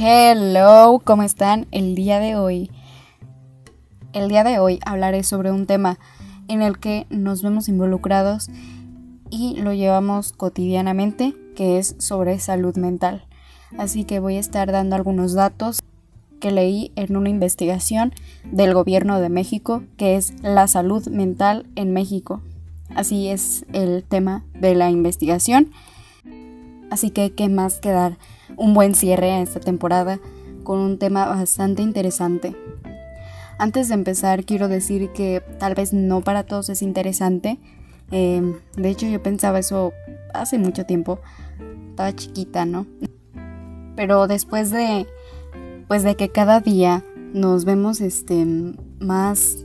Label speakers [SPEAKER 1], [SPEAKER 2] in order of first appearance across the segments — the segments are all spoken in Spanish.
[SPEAKER 1] Hello, ¿cómo están? El día de hoy, el día de hoy hablaré sobre un tema en el que nos vemos involucrados y lo llevamos cotidianamente, que es sobre salud mental. Así que voy a estar dando algunos datos que leí en una investigación del gobierno de México, que es la salud mental en México. Así es el tema de la investigación. Así que qué más que dar un buen cierre a esta temporada con un tema bastante interesante. Antes de empezar quiero decir que tal vez no para todos es interesante. Em, de hecho yo pensaba eso hace mucho tiempo. Estaba chiquita, ¿no? Pero después de pues de que cada día nos vemos este más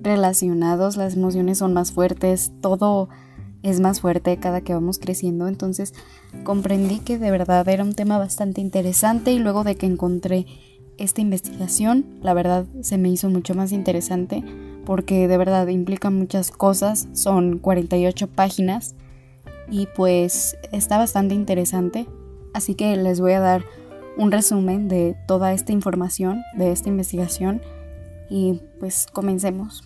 [SPEAKER 1] relacionados, las emociones son más fuertes, todo es más fuerte cada que vamos creciendo, entonces comprendí que de verdad era un tema bastante interesante y luego de que encontré esta investigación, la verdad se me hizo mucho más interesante porque de verdad implica muchas cosas, son 48 páginas y pues está bastante interesante, así que les voy a dar un resumen de toda esta información, de esta investigación y pues comencemos.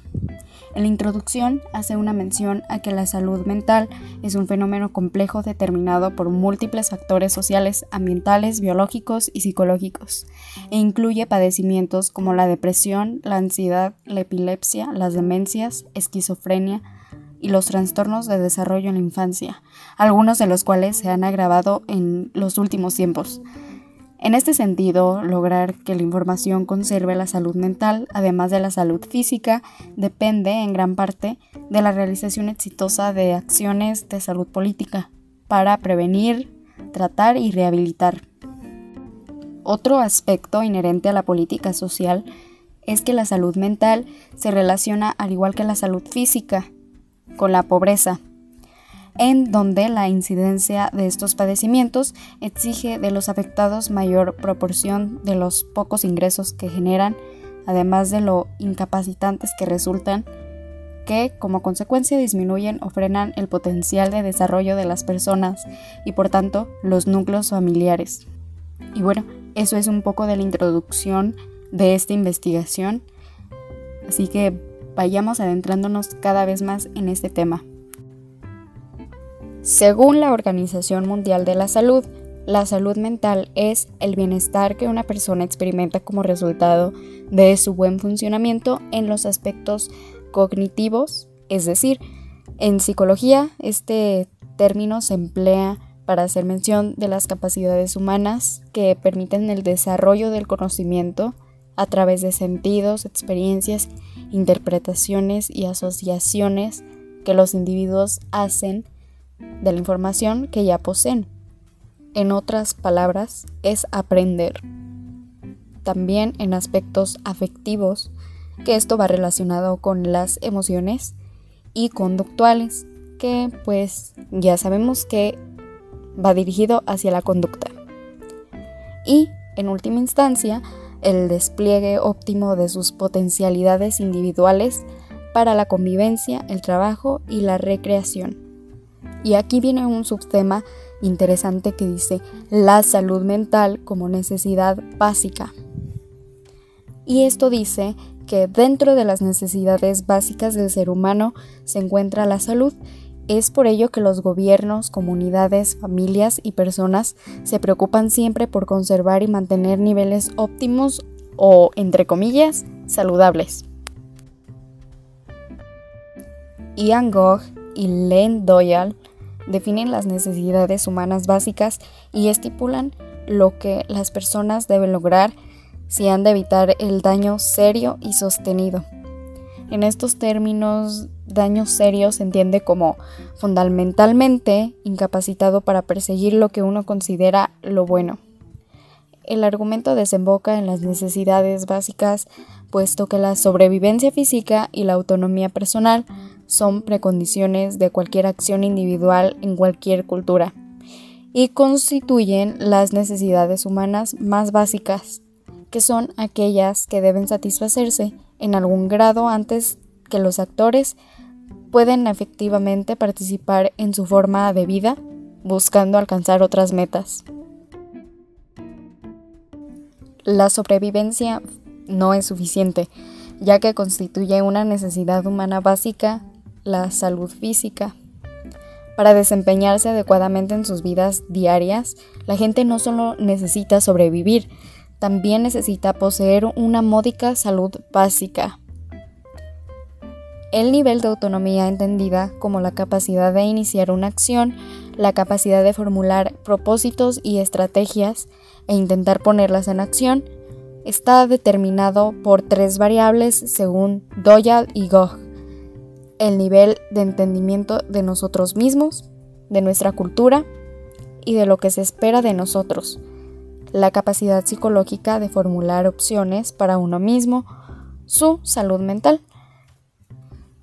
[SPEAKER 1] En la introducción hace una mención a que la salud mental es un fenómeno complejo determinado por múltiples factores sociales, ambientales, biológicos y psicológicos, e incluye padecimientos como la depresión, la ansiedad, la epilepsia, las demencias, esquizofrenia y los trastornos de desarrollo en la infancia, algunos de los cuales se han agravado en los últimos tiempos. En este sentido, lograr que la información conserve la salud mental, además de la salud física, depende en gran parte de la realización exitosa de acciones de salud política para prevenir, tratar y rehabilitar. Otro aspecto inherente a la política social es que la salud mental se relaciona, al igual que la salud física, con la pobreza, en donde la incidencia de estos padecimientos exige de los afectados mayor proporción de los pocos ingresos que generan, además de lo incapacitantes que resultan, que como consecuencia disminuyen o frenan el potencial de desarrollo de las personas y por tanto los núcleos familiares. Y bueno, eso es un poco de la introducción de esta investigación, así que vayamos adentrándonos cada vez más en este tema. Según la Organización Mundial de la Salud, la salud mental es el bienestar que una persona experimenta como resultado de su buen funcionamiento en los aspectos cognitivos, es decir, en psicología este término se emplea para hacer mención de las capacidades humanas que permiten el desarrollo del conocimiento a través de sentidos, experiencias, interpretaciones y asociaciones que los individuos hacen de la información que ya poseen. En otras palabras, es aprender. También en aspectos afectivos, que esto va relacionado con las emociones, y conductuales, que pues ya sabemos que va dirigido hacia la conducta. Y, en última instancia, el despliegue óptimo de sus potencialidades individuales para la convivencia, el trabajo y la recreación. Y aquí viene un subtema interesante que dice la salud mental como necesidad básica. Y esto dice que dentro de las necesidades básicas del ser humano se encuentra la salud. Es por ello que los gobiernos, comunidades, familias y personas se preocupan siempre por conservar y mantener niveles óptimos o, entre comillas, saludables. Ian Gogh y Len Doyle definen las necesidades humanas básicas y estipulan lo que las personas deben lograr si han de evitar el daño serio y sostenido. En estos términos, daño serio se entiende como fundamentalmente incapacitado para perseguir lo que uno considera lo bueno. El argumento desemboca en las necesidades básicas, puesto que la sobrevivencia física y la autonomía personal son precondiciones de cualquier acción individual en cualquier cultura y constituyen las necesidades humanas más básicas, que son aquellas que deben satisfacerse en algún grado antes que los actores pueden efectivamente participar en su forma de vida buscando alcanzar otras metas. La sobrevivencia no es suficiente, ya que constituye una necesidad humana básica, la salud física. Para desempeñarse adecuadamente en sus vidas diarias, la gente no solo necesita sobrevivir, también necesita poseer una módica salud básica. El nivel de autonomía entendida como la capacidad de iniciar una acción, la capacidad de formular propósitos y estrategias e intentar ponerlas en acción, está determinado por tres variables según Doyle y Gogh. El nivel de entendimiento de nosotros mismos, de nuestra cultura y de lo que se espera de nosotros, la capacidad psicológica de formular opciones para uno mismo, su salud mental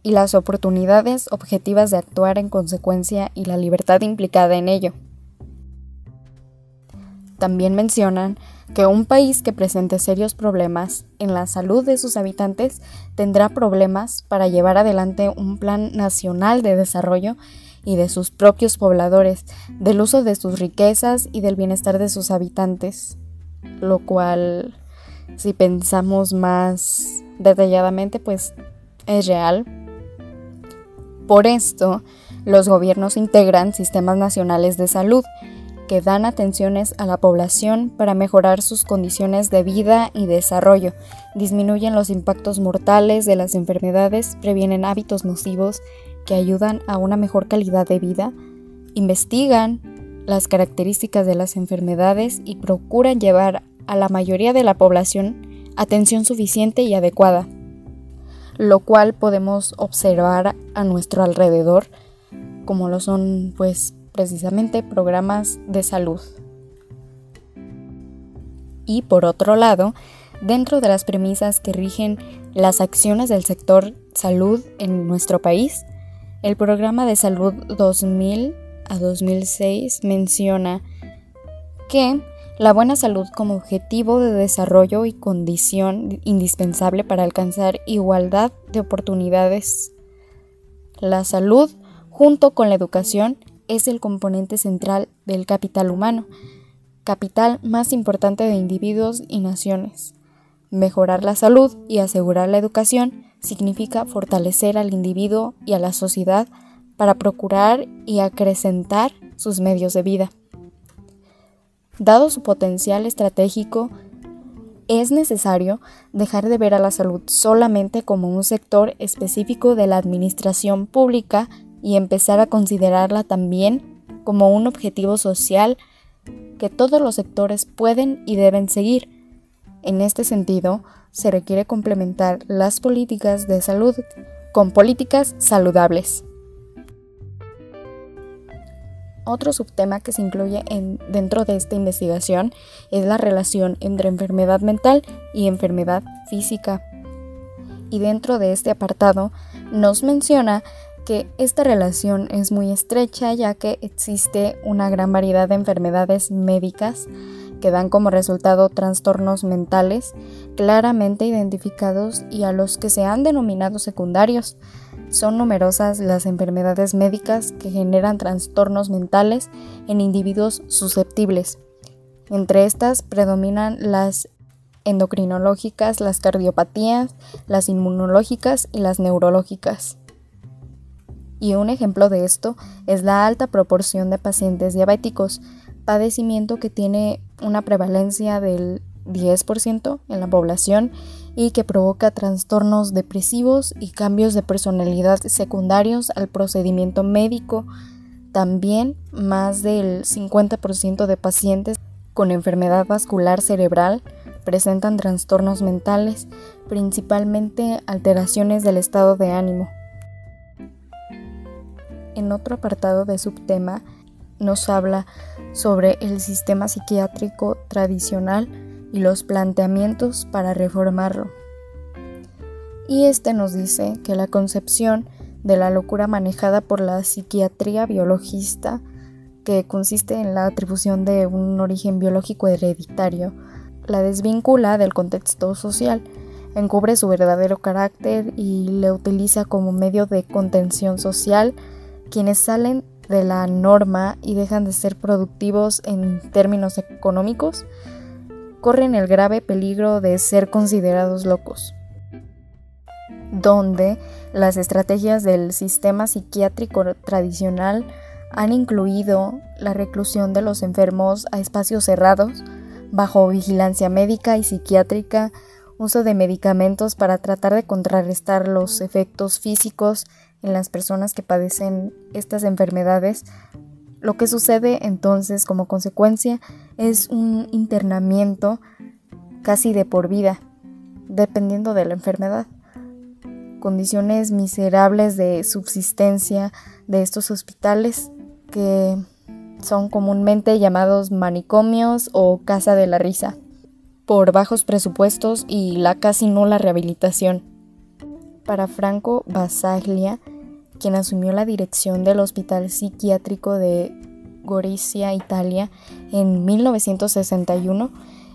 [SPEAKER 1] y las oportunidades objetivas de actuar en consecuencia y la libertad implicada en ello. También mencionan que un país que presente serios problemas en la salud de sus habitantes tendrá problemas para llevar adelante un plan nacional de desarrollo y de sus propios pobladores, del uso de sus riquezas y del bienestar de sus habitantes, lo cual, si pensamos más detalladamente, pues es real, por esto, los gobiernos integran sistemas nacionales de salud que dan atenciones a la población para mejorar sus condiciones de vida y desarrollo, disminuyen los impactos mortales de las enfermedades, previenen hábitos nocivos que ayudan a una mejor calidad de vida, investigan las características de las enfermedades y procuran llevar a la mayoría de la población atención suficiente y adecuada lo cual podemos observar a nuestro alrededor, como lo son pues precisamente programas de salud. Y por otro lado, dentro de las premisas que rigen las acciones del sector salud en nuestro país, el programa de salud 2000 a 2006 menciona que la buena salud como objetivo de desarrollo y condición indispensable para alcanzar igualdad de oportunidades. La salud, junto con la educación, es el componente central del capital humano, capital más importante de individuos y naciones. Mejorar la salud y asegurar la educación significa fortalecer al individuo y a la sociedad para procurar y acrecentar sus medios de vida. Dado su potencial estratégico, es necesario dejar de ver a la salud solamente como un sector específico de la administración pública y empezar a considerarla también como un objetivo social que todos los sectores pueden y deben seguir. En este sentido, se requiere complementar las políticas de salud con políticas saludables. Otro subtema que se incluye en, dentro de esta investigación es la relación entre enfermedad mental y enfermedad física. Y dentro de este apartado nos menciona que esta relación es muy estrecha ya que existe una gran variedad de enfermedades médicas que dan como resultado trastornos mentales claramente identificados y a los que se han denominado secundarios, son numerosas las enfermedades médicas que generan trastornos mentales en individuos susceptibles. Entre estas predominan las endocrinológicas, las cardiopatías, las inmunológicas y las neurológicas. Y un ejemplo de esto es la alta proporción de pacientes diabéticos, padecimiento que tiene una prevalencia del 10% en la población y que provoca trastornos depresivos y cambios de personalidad secundarios al procedimiento médico. También más del 50% de pacientes con enfermedad vascular cerebral presentan trastornos mentales, principalmente alteraciones del estado de ánimo. En otro apartado de subtema nos habla sobre el sistema psiquiátrico tradicional y los planteamientos para reformarlo. Y este nos dice que la concepción de la locura manejada por la psiquiatría biologista, que consiste en la atribución de un origen biológico hereditario, la desvincula del contexto social, encubre su verdadero carácter y le utiliza como medio de contención social quienes salen de la norma y dejan de ser productivos en términos económicos corren el grave peligro de ser considerados locos, donde las estrategias del sistema psiquiátrico tradicional han incluido la reclusión de los enfermos a espacios cerrados, bajo vigilancia médica y psiquiátrica, uso de medicamentos para tratar de contrarrestar los efectos físicos en las personas que padecen estas enfermedades. Lo que sucede entonces como consecuencia es un internamiento casi de por vida, dependiendo de la enfermedad. Condiciones miserables de subsistencia de estos hospitales que son comúnmente llamados manicomios o casa de la risa, por bajos presupuestos y la casi nula rehabilitación. Para Franco Basaglia, quien asumió la dirección del Hospital Psiquiátrico de Gorizia, Italia, en 1961,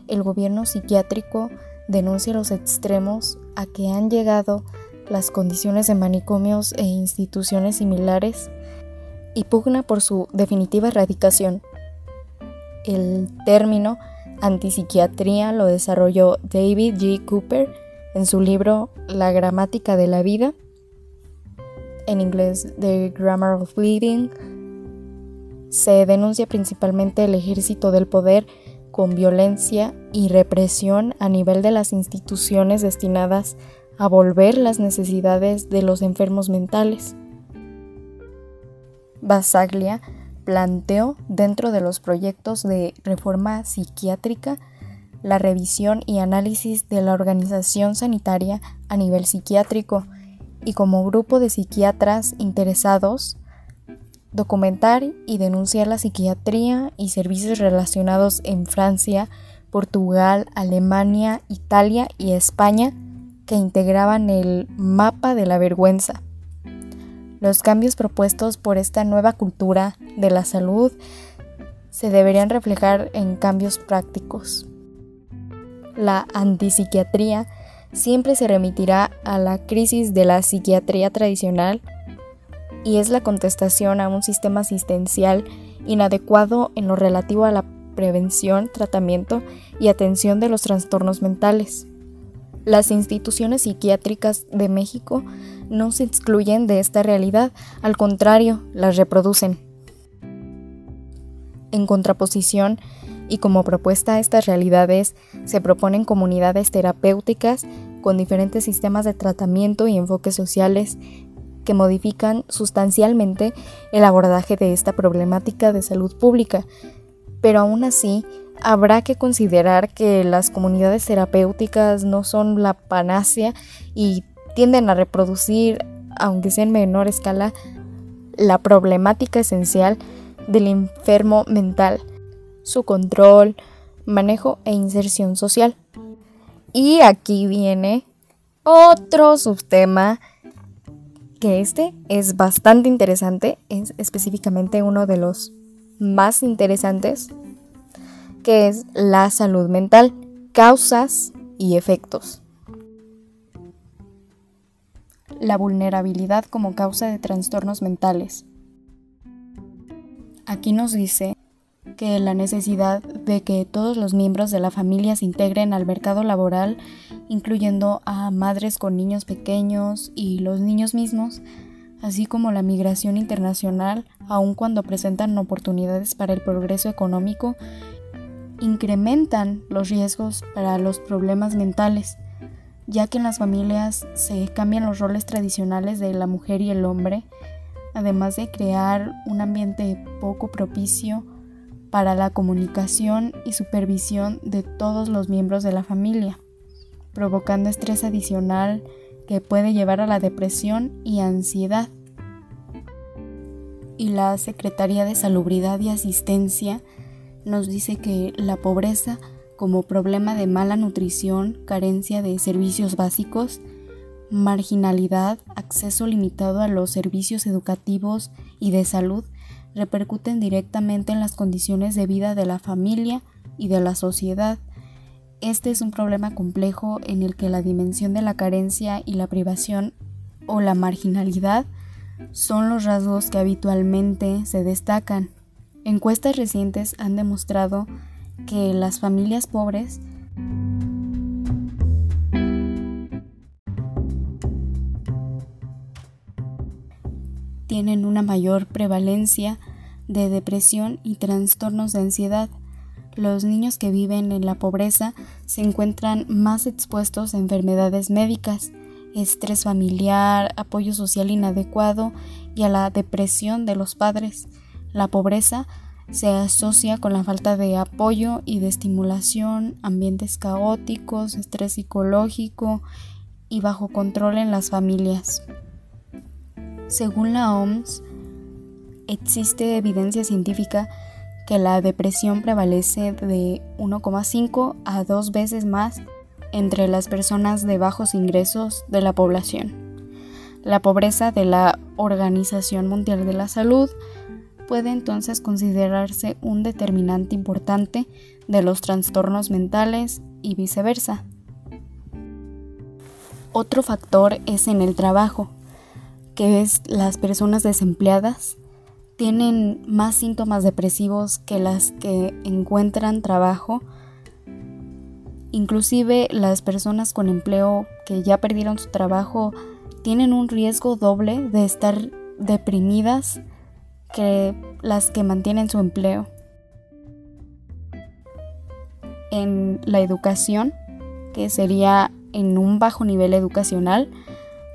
[SPEAKER 1] el gobierno psiquiátrico denuncia los extremos a que han llegado las condiciones de manicomios e instituciones similares y pugna por su definitiva erradicación. El término antipsiquiatría lo desarrolló David G. Cooper en su libro La gramática de la vida, en inglés The Grammar of Living. Se denuncia principalmente el ejército del poder con violencia y represión a nivel de las instituciones destinadas a volver las necesidades de los enfermos mentales. Basaglia planteó dentro de los proyectos de reforma psiquiátrica la revisión y análisis de la organización sanitaria a nivel psiquiátrico y como grupo de psiquiatras interesados documentar y denunciar la psiquiatría y servicios relacionados en Francia, Portugal, Alemania, Italia y España que integraban el mapa de la vergüenza. Los cambios propuestos por esta nueva cultura de la salud se deberían reflejar en cambios prácticos. La antipsiquiatría siempre se remitirá a la crisis de la psiquiatría tradicional y es la contestación a un sistema asistencial inadecuado en lo relativo a la prevención, tratamiento y atención de los trastornos mentales. Las instituciones psiquiátricas de México no se excluyen de esta realidad, al contrario, las reproducen. En contraposición y como propuesta a estas realidades, se proponen comunidades terapéuticas con diferentes sistemas de tratamiento y enfoques sociales que modifican sustancialmente el abordaje de esta problemática de salud pública, pero aún así habrá que considerar que las comunidades terapéuticas no son la panacea y tienden a reproducir, aunque sea en menor escala, la problemática esencial del enfermo mental, su control, manejo e inserción social. Y aquí viene otro subtema que este es bastante interesante, es específicamente uno de los más interesantes que es la salud mental, causas y efectos. La vulnerabilidad como causa de trastornos mentales. Aquí nos dice que la necesidad de que todos los miembros de la familia se integren al mercado laboral, incluyendo a madres con niños pequeños y los niños mismos, así como la migración internacional, aun cuando presentan oportunidades para el progreso económico incrementan los riesgos para los problemas mentales, ya que en las familias se cambian los roles tradicionales de la mujer y el hombre, además de crear un ambiente poco propicio para la comunicación y supervisión de todos los miembros de la familia, provocando estrés adicional que puede llevar a la depresión y ansiedad. Y la Secretaría de Salubridad y Asistencia nos dice que la pobreza como problema de mala nutrición, carencia de servicios básicos, marginalidad, acceso limitado a los servicios educativos y de salud repercuten directamente en las condiciones de vida de la familia y de la sociedad. Este es un problema complejo en el que la dimensión de la carencia y la privación o la marginalidad son los rasgos que habitualmente se destacan. Encuestas recientes han demostrado que las familias pobres una mayor prevalencia de depresión y trastornos de ansiedad. Los niños que viven en la pobreza se encuentran más expuestos a enfermedades médicas, estrés familiar, apoyo social inadecuado y a la depresión de los padres. La pobreza se asocia con la falta de apoyo y de estimulación, ambientes caóticos, estrés psicológico y bajo control en las familias. Según la OMS, existe evidencia científica que la depresión prevalece de 1,5 a 2 veces más entre las personas de bajos ingresos de la población. La pobreza de la Organización Mundial de la Salud puede entonces considerarse un determinante importante de los trastornos mentales y viceversa. Otro factor es en el trabajo, que es las personas desempleadas tienen más síntomas depresivos que las que encuentran trabajo. Inclusive las personas con empleo que ya perdieron su trabajo tienen un riesgo doble de estar deprimidas que las que mantienen su empleo. En la educación, que sería en un bajo nivel educacional,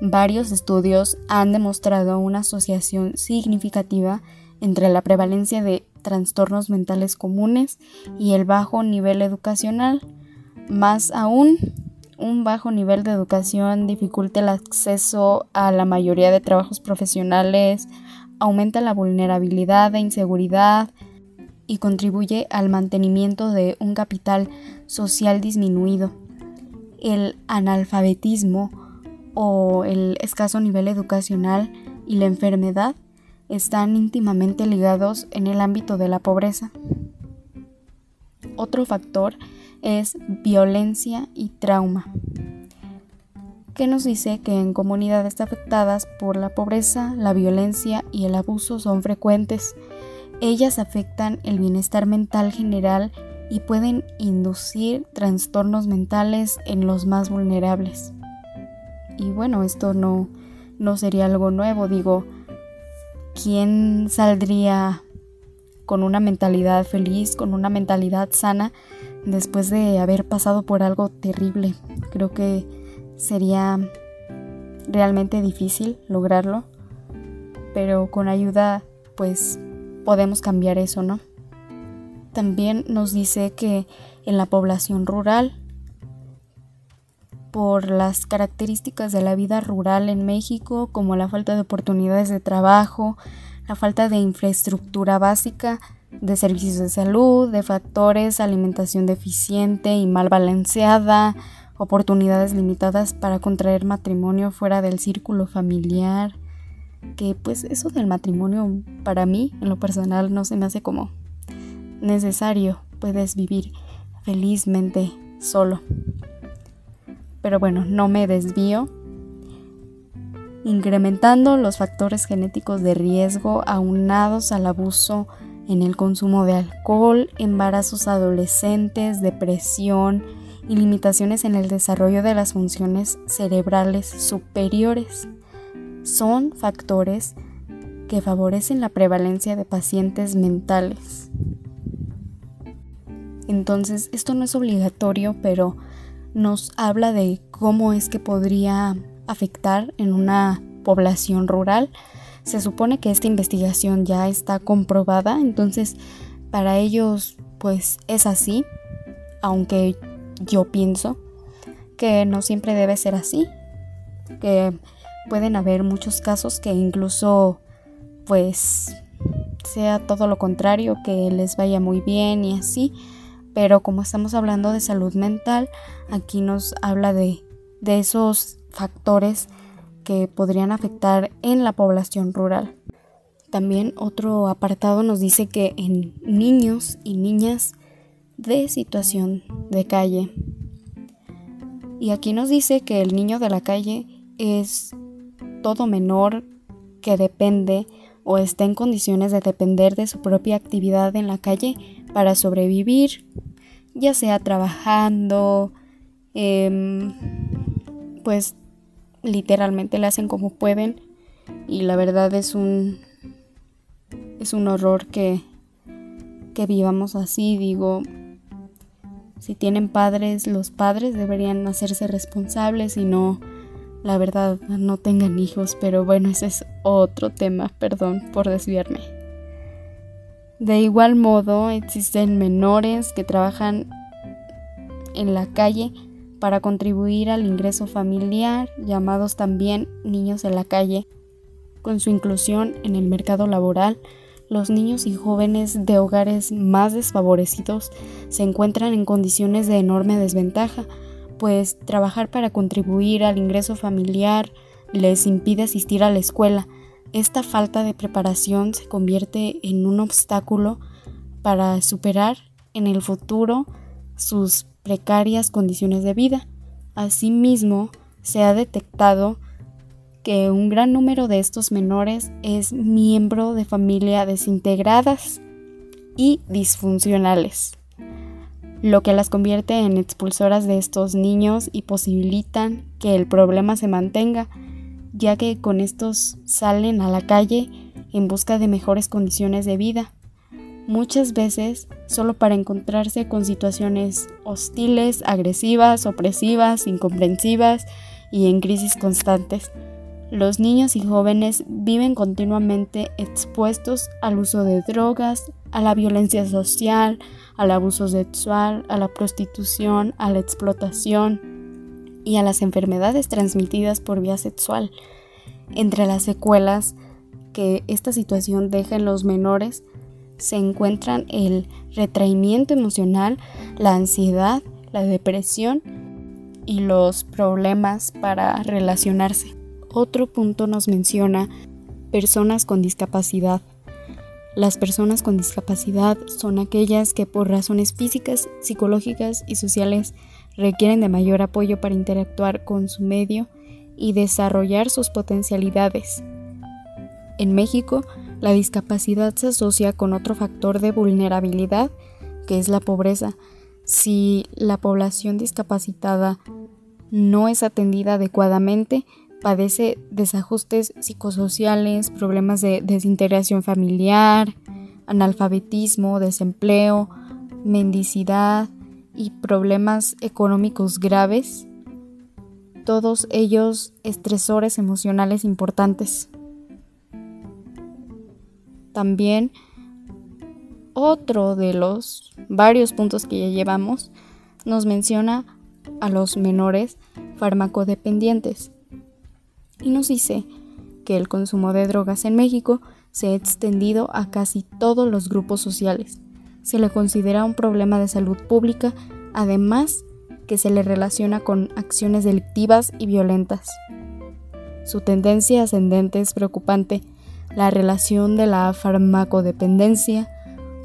[SPEAKER 1] varios estudios han demostrado una asociación significativa entre la prevalencia de trastornos mentales comunes y el bajo nivel educacional. Más aún, un bajo nivel de educación dificulta el acceso a la mayoría de trabajos profesionales, aumenta la vulnerabilidad e inseguridad y contribuye al mantenimiento de un capital social disminuido. El analfabetismo o el escaso nivel educacional y la enfermedad están íntimamente ligados en el ámbito de la pobreza. Otro factor es violencia y trauma, que nos dice que en comunidades afectadas por la pobreza, la violencia y el abuso son frecuentes. Ellas afectan el bienestar mental general y pueden inducir trastornos mentales en los más vulnerables. Y bueno, esto no, no sería algo nuevo, digo, ¿quién saldría con una mentalidad feliz, con una mentalidad sana después de haber pasado por algo terrible? Creo que sería realmente difícil lograrlo, pero con ayuda pues podemos cambiar eso, ¿no? También nos dice que en la población rural, por las características de la vida rural en México, como la falta de oportunidades de trabajo, la falta de infraestructura básica, de servicios de salud, de factores, alimentación deficiente y mal balanceada, oportunidades limitadas para contraer matrimonio fuera del círculo familiar, que pues eso del matrimonio para mí en lo personal no se me hace como necesario, puedes vivir felizmente solo. Pero bueno, no me desvío incrementando los factores genéticos de riesgo aunados al abuso en el consumo de alcohol, embarazos adolescentes, depresión y limitaciones en el desarrollo de las funciones cerebrales superiores. Son factores que favorecen la prevalencia de pacientes mentales. Entonces, esto no es obligatorio, pero nos habla de cómo es que podría afectar en una población rural. Se supone que esta investigación ya está comprobada, entonces para ellos pues es así, aunque yo pienso que no siempre debe ser así, que pueden haber muchos casos que incluso pues sea todo lo contrario, que les vaya muy bien y así, pero como estamos hablando de salud mental, aquí nos habla de, de esos factores que podrían afectar en la población rural. También otro apartado nos dice que en niños y niñas de situación de calle. Y aquí nos dice que el niño de la calle es todo menor que depende o está en condiciones de depender de su propia actividad en la calle para sobrevivir, ya sea trabajando, em, pues literalmente le hacen como pueden. Y la verdad es un es un horror que, que vivamos así, digo, si tienen padres, los padres deberían hacerse responsables y no, la verdad, no tengan hijos, pero bueno, ese es otro tema, perdón por desviarme. De igual modo, existen menores que trabajan en la calle para contribuir al ingreso familiar, llamados también niños en la calle. Con su inclusión en el mercado laboral, los niños y jóvenes de hogares más desfavorecidos se encuentran en condiciones de enorme desventaja, pues trabajar para contribuir al ingreso familiar les impide asistir a la escuela. Esta falta de preparación se convierte en un obstáculo para superar en el futuro sus precarias condiciones de vida. Asimismo, se ha detectado que un gran número de estos menores es miembro de familias desintegradas y disfuncionales, lo que las convierte en expulsoras de estos niños y posibilitan que el problema se mantenga, ya que con estos salen a la calle en busca de mejores condiciones de vida muchas veces solo para encontrarse con situaciones hostiles, agresivas, opresivas, incomprensivas y en crisis constantes. Los niños y jóvenes viven continuamente expuestos al uso de drogas, a la violencia social, al abuso sexual, a la prostitución, a la explotación y a las enfermedades transmitidas por vía sexual. Entre las secuelas que esta situación deja en los menores se encuentran el retraimiento emocional, la ansiedad, la depresión y los problemas para relacionarse. Otro punto nos menciona personas con discapacidad. Las personas con discapacidad son aquellas que por razones físicas, psicológicas y sociales requieren de mayor apoyo para interactuar con su medio y desarrollar sus potencialidades. En México, la discapacidad se asocia con otro factor de vulnerabilidad, que es la pobreza. Si la población discapacitada no es atendida adecuadamente, padece desajustes psicosociales, problemas de desintegración familiar, analfabetismo, desempleo, mendicidad y problemas económicos graves, todos ellos estresores emocionales importantes. También otro de los varios puntos que ya llevamos nos menciona a los menores farmacodependientes y nos dice que el consumo de drogas en México se ha extendido a casi todos los grupos sociales. Se le considera un problema de salud pública, además que se le relaciona con acciones delictivas y violentas. Su tendencia ascendente es preocupante la relación de la farmacodependencia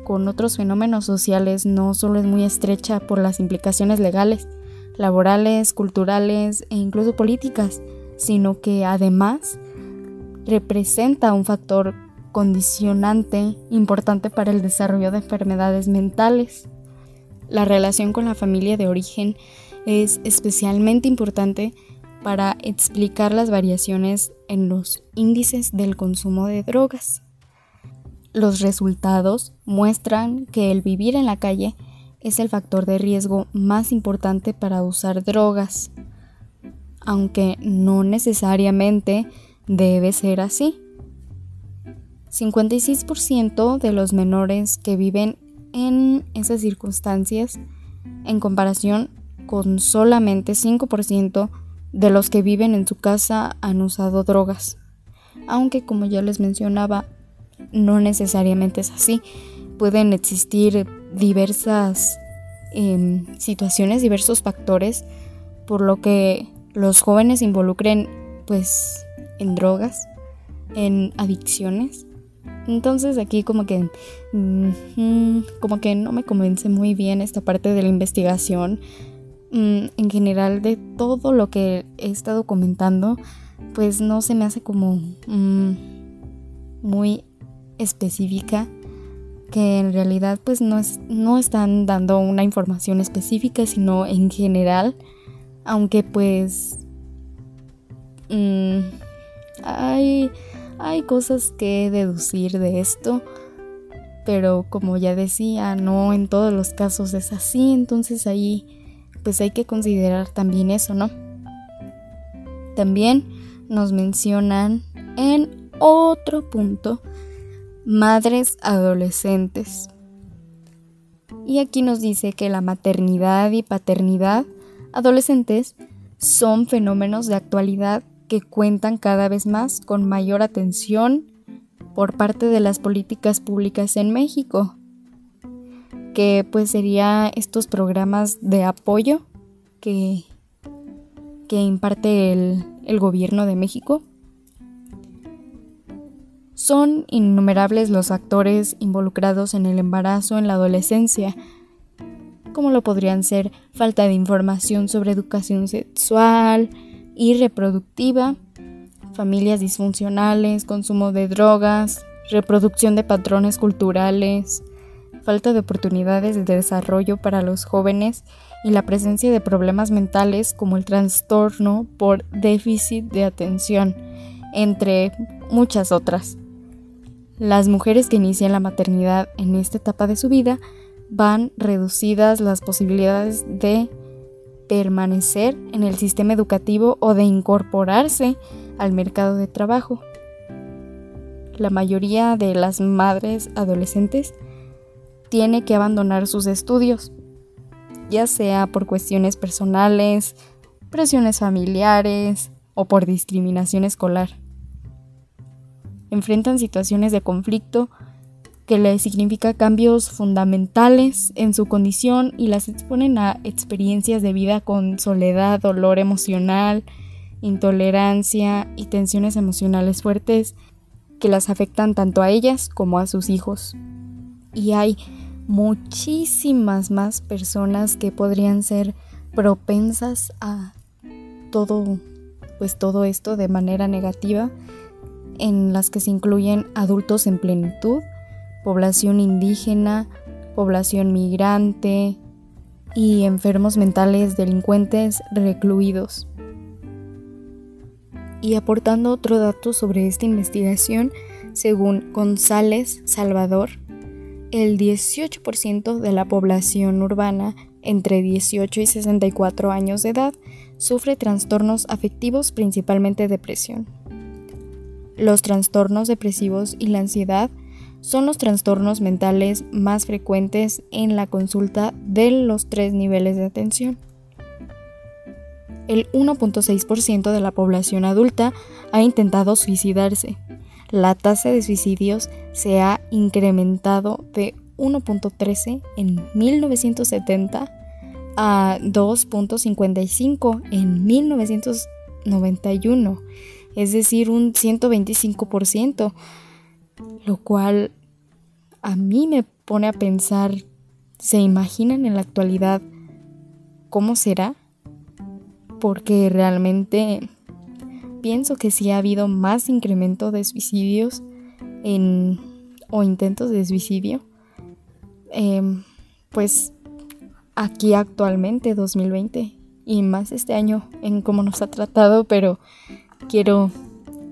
[SPEAKER 1] con otros fenómenos sociales no solo es muy estrecha por las implicaciones legales, laborales, culturales e incluso políticas, sino que además representa un factor condicionante importante para el desarrollo de enfermedades mentales. La relación con la familia de origen es especialmente importante para explicar las variaciones en los índices del consumo de drogas. Los resultados muestran que el vivir en la calle es el factor de riesgo más importante para usar drogas, aunque no necesariamente debe ser así. 56% de los menores que viven en esas circunstancias, en comparación con solamente 5% de los que viven en su casa han usado drogas. Aunque como ya les mencionaba, no necesariamente es así. Pueden existir diversas em, situaciones, diversos factores, por lo que los jóvenes se involucren pues en drogas, en adicciones. Entonces aquí como que mm, como que no me convence muy bien esta parte de la investigación Mm, en general de todo lo que he estado comentando, pues no se me hace como mm, muy específica, que en realidad pues no, es, no están dando una información específica, sino en general, aunque pues hay, hay cosas que deducir de esto, pero como ya decía, no en todos los casos es así, entonces ahí pues hay que considerar también eso, ¿no? También nos mencionan en otro punto madres adolescentes. Y aquí nos dice que la maternidad y paternidad adolescentes son fenómenos de actualidad que cuentan cada vez más con mayor atención por parte de las políticas públicas en México, que pues sería estos programas de apoyo que, que imparte el, el gobierno de México. Son innumerables los actores involucrados en el embarazo en la adolescencia, como lo podrían ser falta de información sobre educación sexual y reproductiva, familias disfuncionales, consumo de drogas, reproducción de patrones culturales, falta de oportunidades de desarrollo para los jóvenes y la presencia de problemas mentales como el trastorno por déficit de atención, entre muchas otras. Las mujeres que inician la maternidad en esta etapa de su vida van reducidas las posibilidades de permanecer en el sistema educativo o de incorporarse al mercado de trabajo. La mayoría de las madres adolescentes tiene que abandonar sus estudios, ya sea por cuestiones personales, presiones familiares o por discriminación escolar. Enfrentan situaciones de conflicto que le significa cambios fundamentales en su condición y las exponen a experiencias de vida con soledad, dolor emocional, intolerancia y tensiones emocionales fuertes que las afectan tanto a ellas como a sus hijos. Y hay muchísimas más personas que podrían ser propensas a todo pues todo esto de manera negativa en las que se incluyen adultos en plenitud población indígena, población migrante y enfermos mentales delincuentes recluidos. Y aportando otro dato sobre esta investigación, según González Salvador, el 18% de la población urbana entre 18 y 64 años de edad sufre trastornos afectivos, principalmente depresión. Los trastornos depresivos y la ansiedad son los trastornos mentales más frecuentes en la consulta de los tres niveles de atención. El 1.6% de la población adulta ha intentado suicidarse. La tasa de suicidios se ha incrementado de 1.13 en 1970 a 2.55 en 1991, es decir, un 125% lo cual a mí me pone a pensar, ¿se imaginan en la actualidad cómo será? Porque realmente pienso que sí ha habido más incremento de suicidios en, o intentos de suicidio, em, pues aquí actualmente, 2020, y más este año en cómo nos ha tratado, pero quiero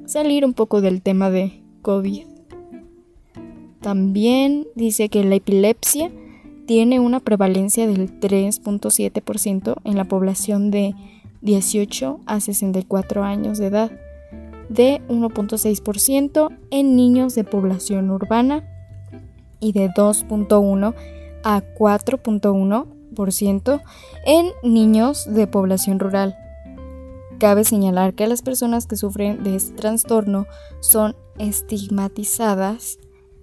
[SPEAKER 1] salir un poco del tema de COVID. También dice que la epilepsia tiene una prevalencia del 3.7% en la población de 18 a 64 años de edad, de 1.6% en niños de población urbana y de 2.1 a 4.1% en niños de población rural. Cabe señalar que las personas que sufren de este trastorno son estigmatizadas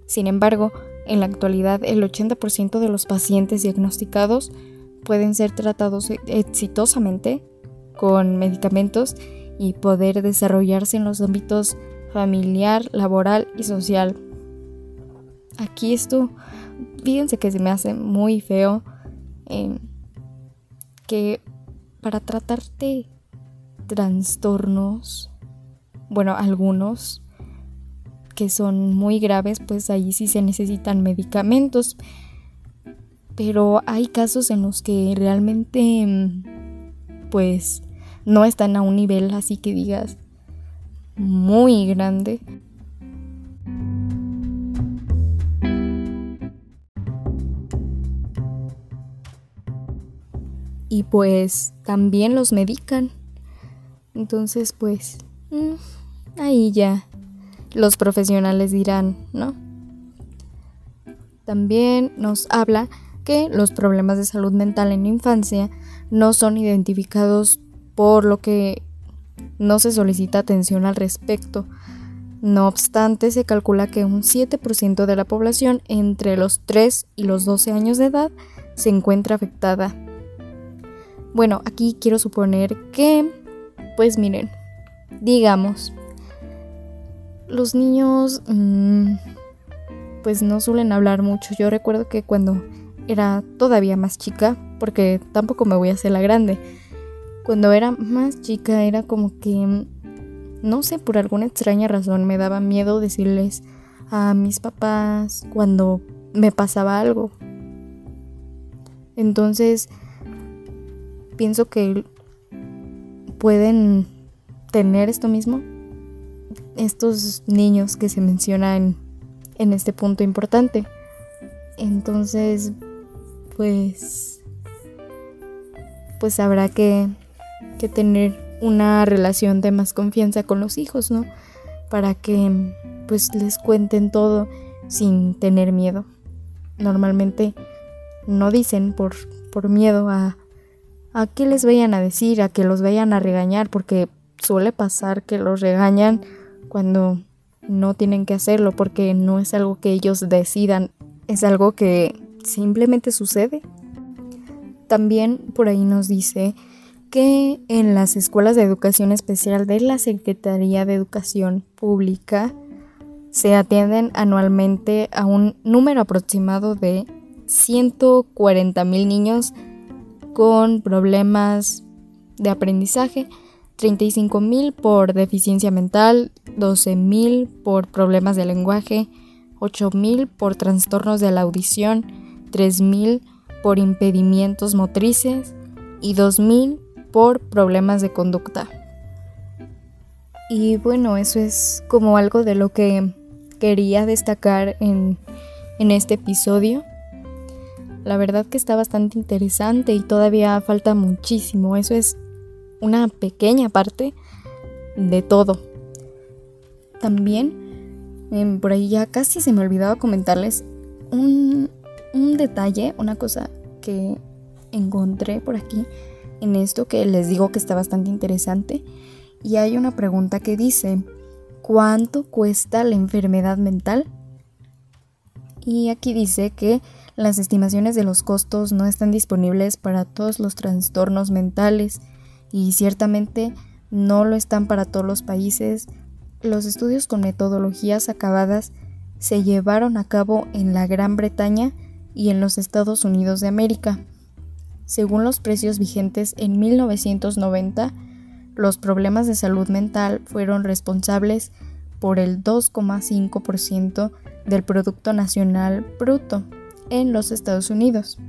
[SPEAKER 1] sin embargo, en la actualidad el 80% de los pacientes diagnosticados pueden ser tratados exitosamente con medicamentos y poder desarrollarse en los ámbitos familiar, laboral y social. Aquí esto, fíjense que se me hace muy feo em, que para tratarte trastornos, bueno, algunos, que son muy graves, pues ahí sí se necesitan medicamentos. Pero hay casos en los que realmente mm, pues no están a un nivel así que digas muy grande. y pues también los medican. Entonces, pues, mm, ahí ya los profesionales dirán, ¿no? También nos habla que los problemas de salud mental en la infancia no son identificados por lo que no se solicita atención al respecto. No obstante, se calcula que un 7% de la población entre los 3 y los 12 años de edad se encuentra afectada. Bueno, aquí quiero suponer que, pues miren, digamos, los niños mm, pues no suelen hablar mucho. Yo recuerdo que cuando era todavía más chica, porque tampoco me voy a hacer la grande, cuando era más chica era como que, no sé, por alguna extraña razón me daba miedo decirles a mis papás cuando me pasaba algo. Entonces, pienso que pueden tener esto mismo estos niños que se mencionan en este punto importante. Entonces, pues pues habrá que que tener una relación de más confianza con los hijos, ¿no? Para que pues les cuenten todo sin tener miedo. Normalmente no dicen por, por miedo a, a que les vayan a decir, a que los vayan a regañar, porque suele pasar que los regañan cuando no tienen que hacerlo, porque no es algo que ellos decidan, es algo que simplemente sucede. También por ahí nos dice que en las escuelas de educación especial de la Secretaría de Educación Pública se atienden anualmente a un número aproximado de 140 mil niños con problemas de aprendizaje, 35 mil por deficiencia mental, 12 mil por problemas de lenguaje, 8 mil por trastornos de la audición, 3 mil por impedimentos motrices y 2 mil por problemas de conducta. Y bueno, eso es como algo de lo que quería destacar en, en este episodio. La verdad que está bastante interesante y todavía falta muchísimo. Eso es una pequeña parte de todo. También, em, por ahí ya casi se me olvidaba comentarles un, un detalle, una cosa que encontré por aquí en esto que les digo que está bastante interesante. Y hay una pregunta que dice, ¿cuánto cuesta la enfermedad mental? Y aquí dice que las estimaciones de los costos no están disponibles para todos los trastornos mentales y ciertamente no lo están para todos los países. Los estudios con metodologías acabadas se llevaron a cabo en la Gran Bretaña y en los Estados Unidos de América. Según los precios vigentes en 1990, los problemas de salud mental fueron responsables por el 2,5% del Producto Nacional Bruto en los Estados Unidos.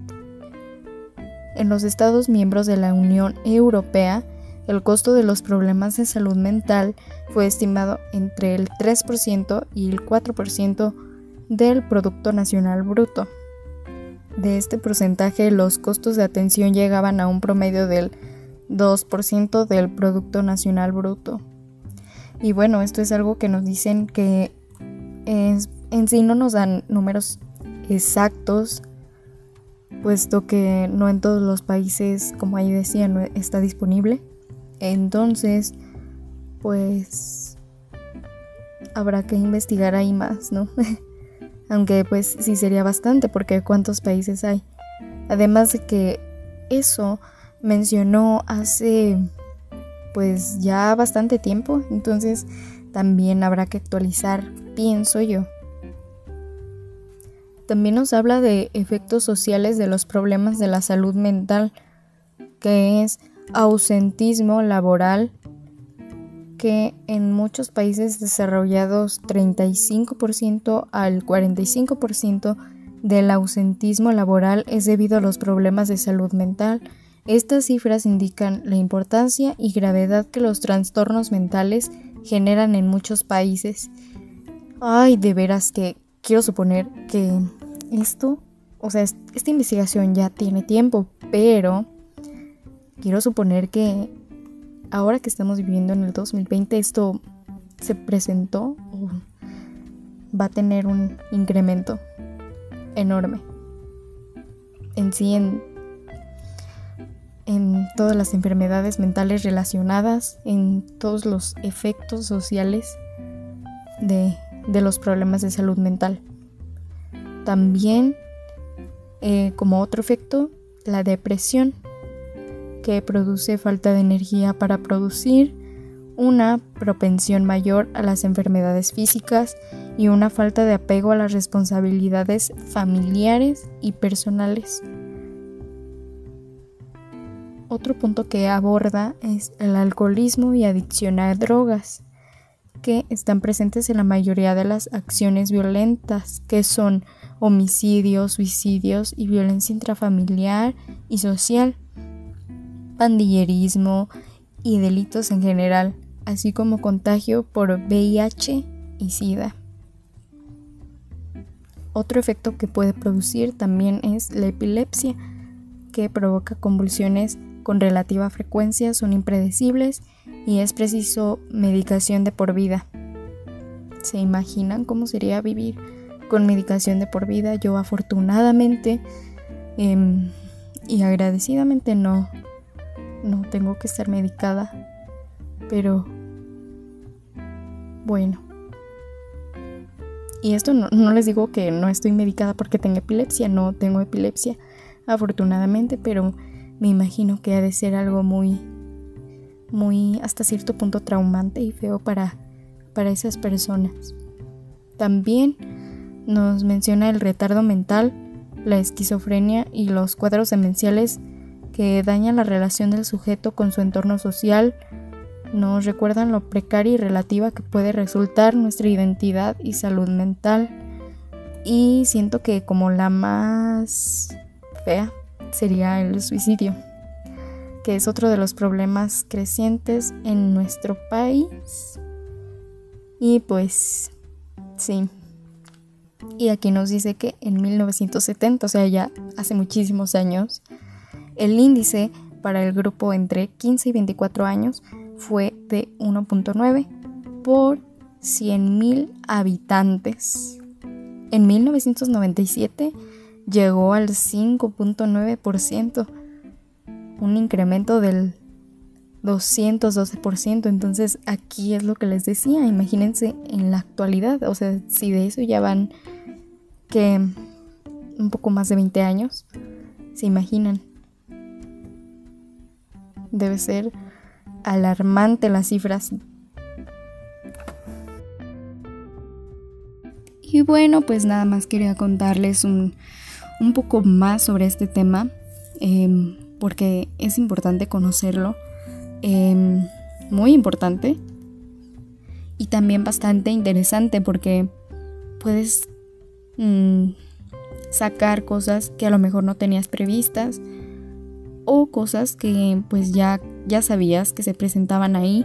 [SPEAKER 1] En los Estados miembros de la Unión Europea, el costo de los problemas de salud mental fue estimado entre el 3% y el 4% del Producto Nacional Bruto. De este porcentaje, los costos de atención llegaban a un promedio del 2% del Producto Nacional Bruto. Y bueno, esto es algo que nos dicen que en sí no nos dan números exactos, puesto que no en todos los países, como ahí decía, no está disponible. Entonces, pues habrá que investigar ahí más, ¿no? aunque pues sí sería bastante porque cuántos países hay. Además de que eso mencionó hace pues ya bastante tiempo, entonces también habrá que actualizar, pienso yo. También nos habla de efectos sociales de los problemas de la salud mental, que es ausentismo laboral, que en muchos países desarrollados 35% al 45% del ausentismo laboral es debido a los problemas de salud mental. Estas cifras indican la importancia y gravedad que los trastornos mentales generan en muchos países. Ay, de veras que quiero suponer que esto, o sea, esta investigación ya tiene tiempo, pero quiero suponer que ahora que estamos viviendo en el 2020 esto se presentó o va a tener un incremento enorme en sí en, en todas las enfermedades mentales relacionadas, en todos los efectos sociales de, de los problemas de salud mental. También, eh, como otro efecto, la depresión, que produce falta de energía para producir, una propensión mayor a las enfermedades físicas y una falta de apego a las responsabilidades familiares y personales. Otro punto que aborda es el alcoholismo y adicción a drogas, que están presentes en la mayoría de las acciones violentas, que son homicidios, suicidios y violencia intrafamiliar y social, pandillerismo y delitos en general así como contagio por VIH y SIDA. Otro efecto que puede producir también es la epilepsia, que provoca convulsiones con relativa frecuencia, son impredecibles y es preciso medicación de por vida. ¿Se imaginan cómo sería vivir con medicación de por vida? Yo afortunadamente em, y agradecidamente no, no tengo que estar medicada, pero bueno. Y esto no, les digo que no estoy medicada porque tengo epilepsia, no tengo epilepsia, afortunadamente, pero me imagino que ha de ser algo muy, muy hasta cierto punto traumante y feo para, para esas personas. También nos menciona el retardo mental, la esquizofrenia y los cuadros demenciales que dañan la relación del sujeto con su entorno social, nos recuerdan lo precaria y relativa que puede resultar nuestra identidad y salud mental. Y siento que como la más fea sería el suicidio, que es otro de los problemas crecientes en nuestro país. Y pues sí. Y aquí nos dice que en 1970, o sea, ya hace muchísimos años, el índice para el grupo entre 15 y 24 años fue de 1.9 por 100.000 habitantes. En 1997 llegó al 5.9%, un incremento del 212%. Entonces aquí es lo que les decía, imagínense en la actualidad, o sea, si de eso ya van que un poco más de 20 años, se imaginan. Debe ser alarmante las cifras. Y bueno, pues nada más quería contarles un, poco más sobre este tema, em, porque es importante conocerlo, em, muy importante, y también bastante interesante porque puedes mm, sacar cosas que a lo mejor no tenías previstas o cosas que pues ya ya sabías que se presentaban ahí,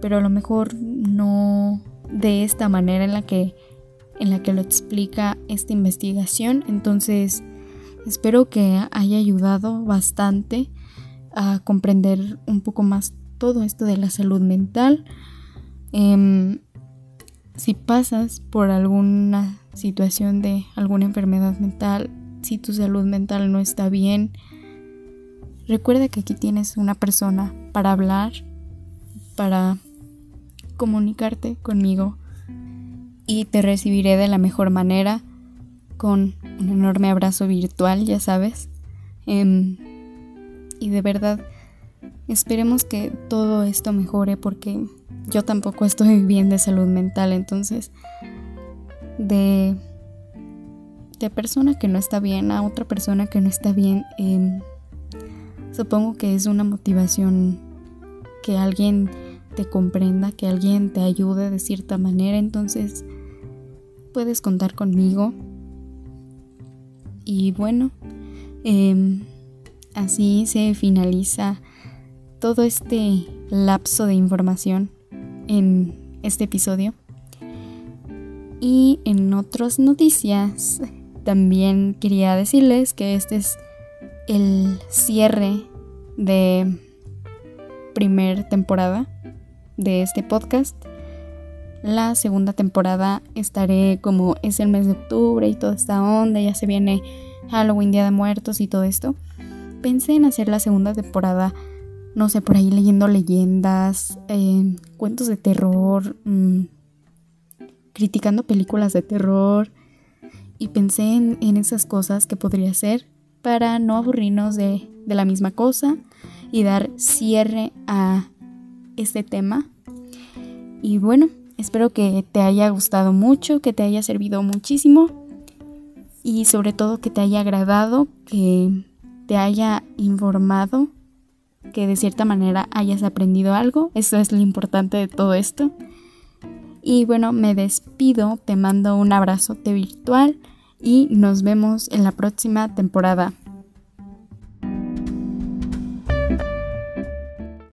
[SPEAKER 1] pero a lo mejor no de esta manera en la que en la que lo explica esta investigación. Entonces, espero que haya ayudado bastante a comprender un poco más todo esto de la salud mental. Em, si pasas por alguna situación de alguna enfermedad mental, si tu salud mental no está bien, Recuerda que aquí tienes una persona para hablar, para comunicarte conmigo y te recibiré de la mejor manera con un enorme abrazo virtual, ya sabes. Em, y de verdad, esperemos que todo esto mejore porque yo tampoco estoy bien de salud mental, entonces de, persona que no está bien a otra persona que no está bien. Eh, Supongo que es una motivación que alguien te comprenda, que alguien te ayude de cierta manera, entonces puedes contar conmigo. Y bueno, em, así se finaliza todo este lapso de información en este episodio. Y en otras noticias, también quería decirles que este es el cierre de primer temporada de este podcast. La segunda temporada estaré como es el mes de octubre y toda esta onda, ya se viene Halloween, Día de Muertos y todo esto. Pensé en hacer la segunda temporada, no sé, por ahí leyendo leyendas, eh, cuentos de terror, mm, criticando películas de terror y pensé en, esas cosas que podría hacer para no aburrirnos de, de la misma cosa y dar cierre a este tema. Y bueno, espero que te haya gustado mucho, que te haya servido muchísimo y sobre todo que te haya agradado, que te haya informado, que de cierta manera hayas aprendido algo. Eso es lo importante de todo esto. Y bueno, me despido, te mando un abrazote virtual y nos vemos en la próxima temporada.